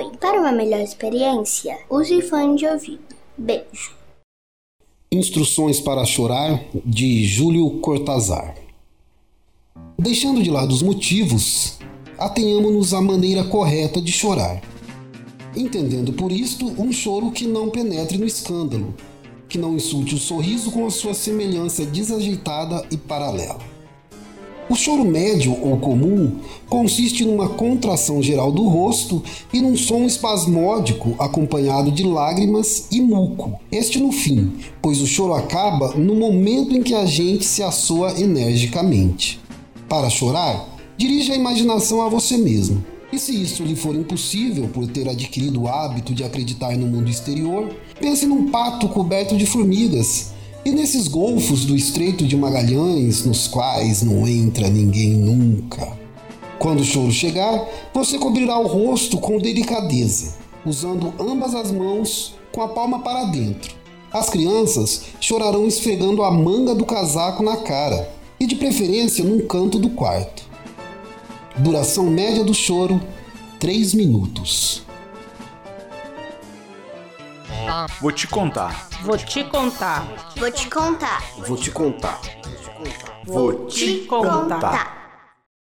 Oi. Para uma melhor experiência, use fone de ouvido. Beijo. Instruções para chorar de Júlio Cortazar. Deixando de lado os motivos, atenhamos-nos à maneira correta de chorar. Entendendo por isto um choro que não penetre no escândalo, que não insulte o sorriso com a sua semelhança desajeitada e paralela. O choro médio ou comum consiste numa contração geral do rosto e num som espasmódico acompanhado de lágrimas e muco. Este no fim, pois o choro acaba no momento em que a gente se assoa energicamente. Para chorar, dirija a imaginação a você mesmo. E se isso lhe for impossível por ter adquirido o hábito de acreditar no mundo exterior, pense num pato coberto de formigas e nesses golfos do Estreito de Magalhães nos quais não entra ninguém nunca. Quando o choro chegar, você cobrirá o rosto com delicadeza, usando ambas as mãos com a palma para dentro. As crianças chorarão esfregando a manga do casaco na cara e, de preferência, num canto do quarto. Duração média do choro: 3 minutos. Vou te contar. Vou te contar. Vou te contar. Vou te contar. Vou te contar.